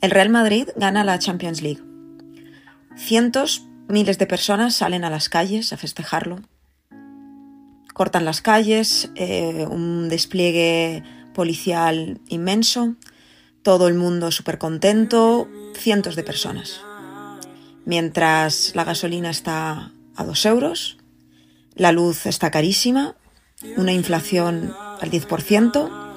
El Real Madrid gana la Champions League. Cientos, miles de personas salen a las calles a festejarlo. Cortan las calles, eh, un despliegue policial inmenso, todo el mundo súper contento, cientos de personas. Mientras la gasolina está a dos euros, la luz está carísima, una inflación al 10%,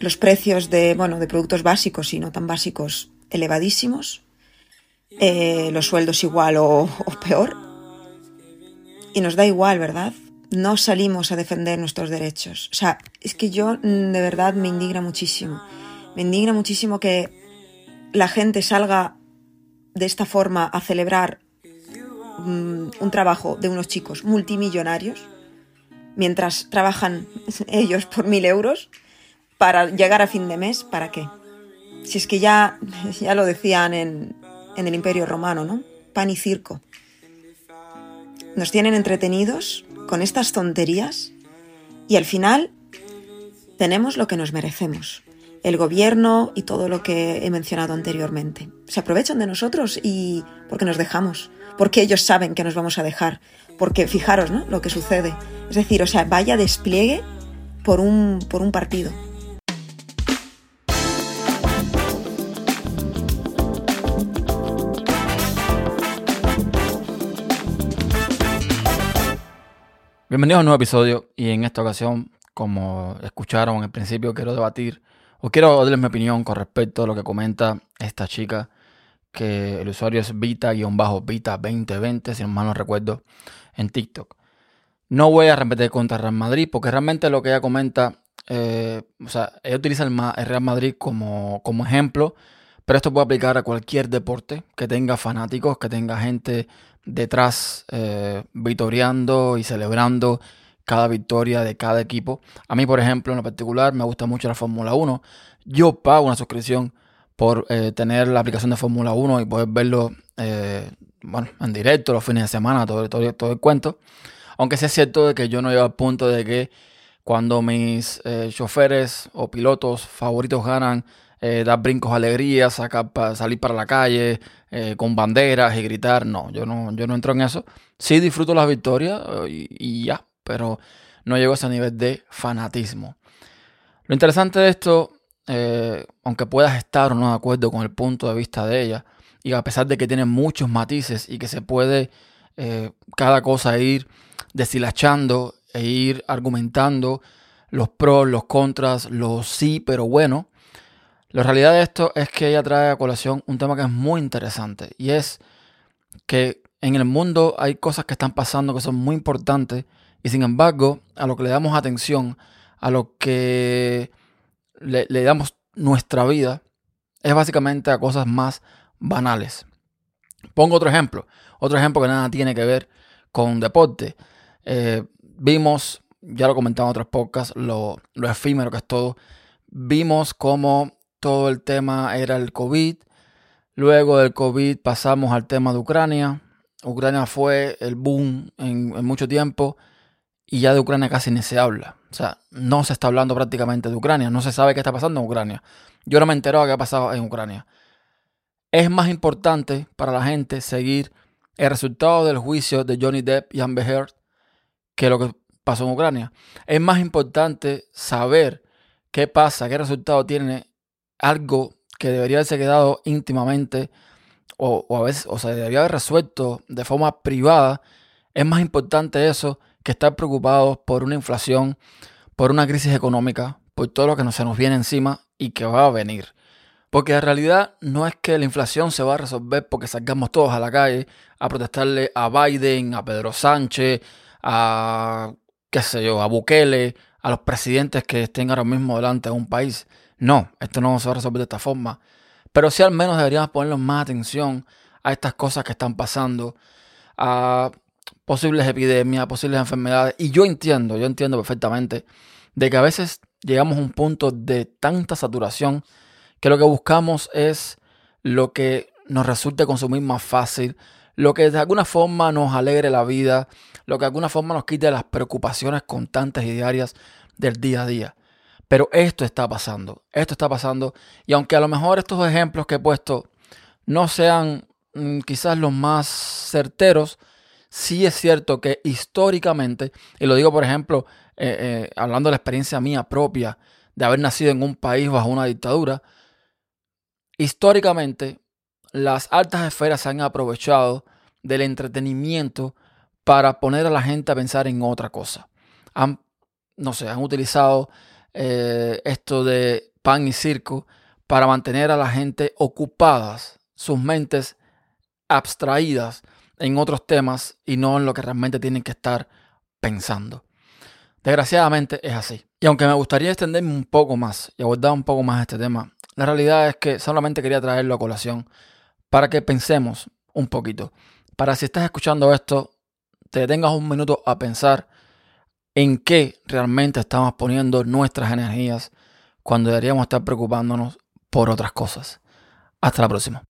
los precios de, bueno, de productos básicos y no tan básicos elevadísimos, eh, los sueldos igual o, peor. Y nos da igual, ¿verdad? No salimos a defender nuestros derechos. O sea, es que yo mm, de verdad me indigna muchísimo. Me indigna muchísimo que la gente salga de esta forma a celebrar mm, un trabajo de unos chicos multimillonarios mientras trabajan ellos por mil euros para llegar a fin de mes, ¿para qué? Si es que ya, ya lo decían en, en el Imperio Romano, ¿no? Pan y circo. Nos tienen entretenidos con estas tonterías y al final tenemos lo que nos merecemos. El gobierno y todo lo que he mencionado anteriormente. Se aprovechan de nosotros y porque nos dejamos, porque ellos saben que nos vamos a dejar, porque fijaros, ¿no? Lo que sucede. Es decir, o sea, vaya despliegue por un, por un partido. Bienvenidos a un nuevo episodio y en esta ocasión, como escucharon al principio, quiero debatir o quiero darles mi opinión con respecto a lo que comenta esta chica, que el usuario es Vita-Vita2020, si no mal no recuerdo, en TikTok. No voy a repetir contra Real Madrid porque realmente lo que ella comenta, eh, o sea, ella utiliza el, Real Madrid como, como ejemplo, pero esto puede aplicar a cualquier deporte que tenga fanáticos, que tenga gente detrás eh, y celebrando cada victoria de cada equipo. A mí, por ejemplo, en lo particular, me gusta mucho la Fórmula 1. Yo pago una suscripción por eh, tener la aplicación de Fórmula 1 y poder verlo eh, bueno, en directo los fines de semana, todo, todo, todo, el cuento. Aunque sea cierto de que yo no llego al punto de que cuando mis choferes o pilotos favoritos ganan, eh, dar brincos alegría, sacar salir para la calle eh, con banderas y gritar. No, yo no, yo no entro en eso. Sí disfruto las victorias eh, y, ya, pero no llego a ese nivel de fanatismo. Lo interesante de esto, aunque puedas estar o no de acuerdo con el punto de vista de ella, y a pesar de que tiene muchos matices y que se puede cada cosa ir deshilachando e ir argumentando los pros, los contras, los sí, pero bueno, la realidad de esto es que ella trae a colación un tema que es muy interesante y es que en el mundo hay cosas que están pasando que son muy importantes y sin embargo a lo que le damos atención, a lo que le, damos nuestra vida, es básicamente a cosas más banales. Pongo otro ejemplo, otro ejemplo que nada tiene que ver con deporte. Eh, vimos, ya lo comentaba en otros podcasts, lo, lo efímero que es todo. Vimos cómo todo el tema era el COVID. Luego del COVID pasamos al tema de Ucrania. Ucrania fue el boom en, mucho tiempo y ya de Ucrania casi ni se habla. O sea, no se está hablando prácticamente de Ucrania. No se sabe qué está pasando en Ucrania. Yo no me entero de qué ha pasado en Ucrania. Es más importante para la gente seguir el resultado del juicio de Johnny Depp y Amber Heard que lo que pasó en Ucrania. Es más importante saber qué pasa, qué resultado tiene algo que debería haberse quedado íntimamente o, a veces, o se debería haber resuelto de forma privada, es más importante eso que estar preocupados por una inflación, por una crisis económica, por todo lo que se nos viene encima y que va a venir. Porque en realidad no es que la inflación se va a resolver porque salgamos todos a la calle a protestarle a Biden, a Pedro Sánchez, a qué sé yo, a Bukele, a los presidentes que estén ahora mismo delante de un país. No, esto no se va a resolver de esta forma. Pero sí al menos deberíamos ponerle más atención a estas cosas que están pasando, a posibles epidemias, posibles enfermedades. Y yo entiendo, yo entiendo perfectamente de que a veces llegamos a un punto de tanta saturación que lo que buscamos es lo que nos resulte consumir más fácil, lo que de alguna forma nos alegre la vida, lo que de alguna forma nos quite las preocupaciones constantes y diarias del día a día. Pero esto está pasando, esto está pasando. Y aunque a lo mejor estos ejemplos que he puesto no sean mm, quizás los más certeros, sí es cierto que históricamente, y lo digo por ejemplo, eh, eh, hablando de la experiencia mía propia de haber nacido en un país bajo una dictadura, históricamente las altas esferas se han aprovechado del entretenimiento para poner a la gente a pensar en otra cosa. Han, no sé, han utilizado eh, esto de pan y circo para mantener a la gente ocupadas, sus mentes abstraídas en otros temas y no en lo que realmente tienen que estar pensando. Desgraciadamente es así. Y aunque me gustaría extenderme un poco más y abordar un poco más este tema, la realidad es que solamente quería traerlo a colación para que pensemos un poquito. Para si estás escuchando esto, te detengas un minuto a pensar en qué realmente estamos poniendo nuestras energías cuando deberíamos estar preocupándonos por otras cosas. Hasta la próxima.